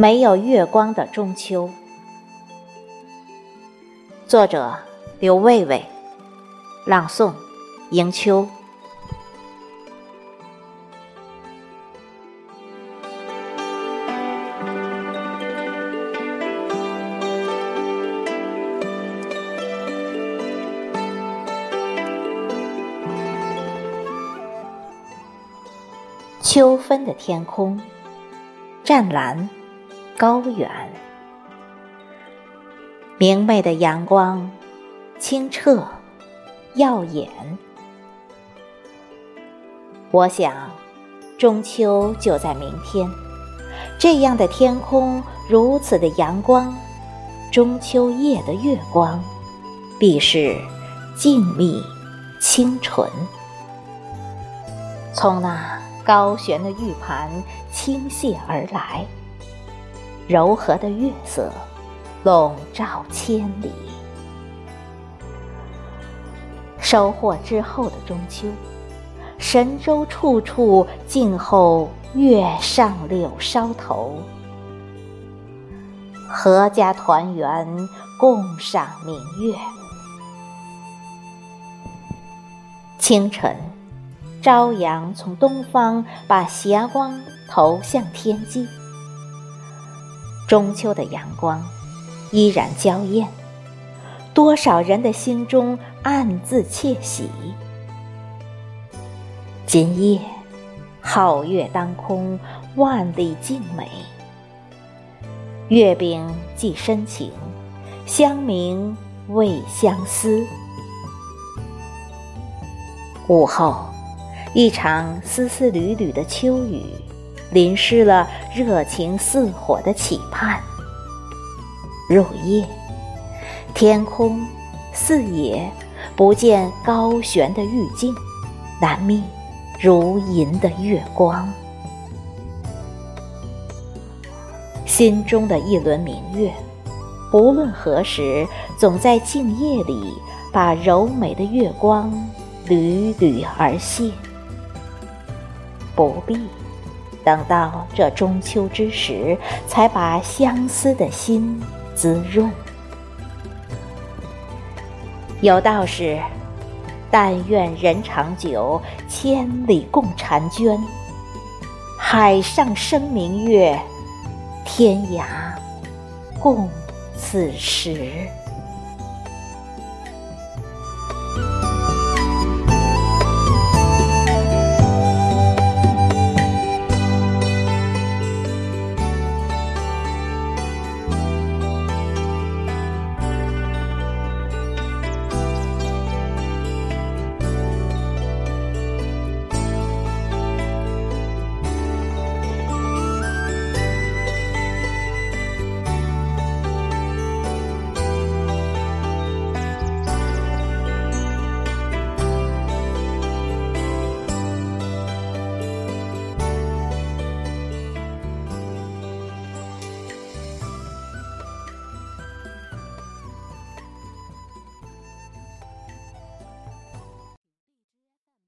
没有月光的中秋，作者刘卫卫，朗诵迎秋。秋分的天空，湛蓝。高远，明媚的阳光，清澈，耀眼。我想，中秋就在明天。这样的天空，如此的阳光，中秋夜的月光，必是静谧清纯。从那高悬的玉盘倾泻而来。柔和的月色笼罩千里，收获之后的中秋，神州处处静候月上柳梢头，阖家团圆共赏明月。清晨，朝阳从东方把霞光投向天际。中秋的阳光依然娇艳，多少人的心中暗自窃喜。今夜皓月当空，万里静美。月饼寄深情，香茗慰相思。午后，一场丝丝缕缕的秋雨。淋湿了热情似火的期盼。入夜，天空四野不见高悬的玉镜，难觅如银的月光。心中的一轮明月，不论何时，总在静夜里把柔美的月光缕缕而泻。不必。等到这中秋之时，才把相思的心滋润。有道是：“但愿人长久，千里共婵娟。海上生明月，天涯共此时。”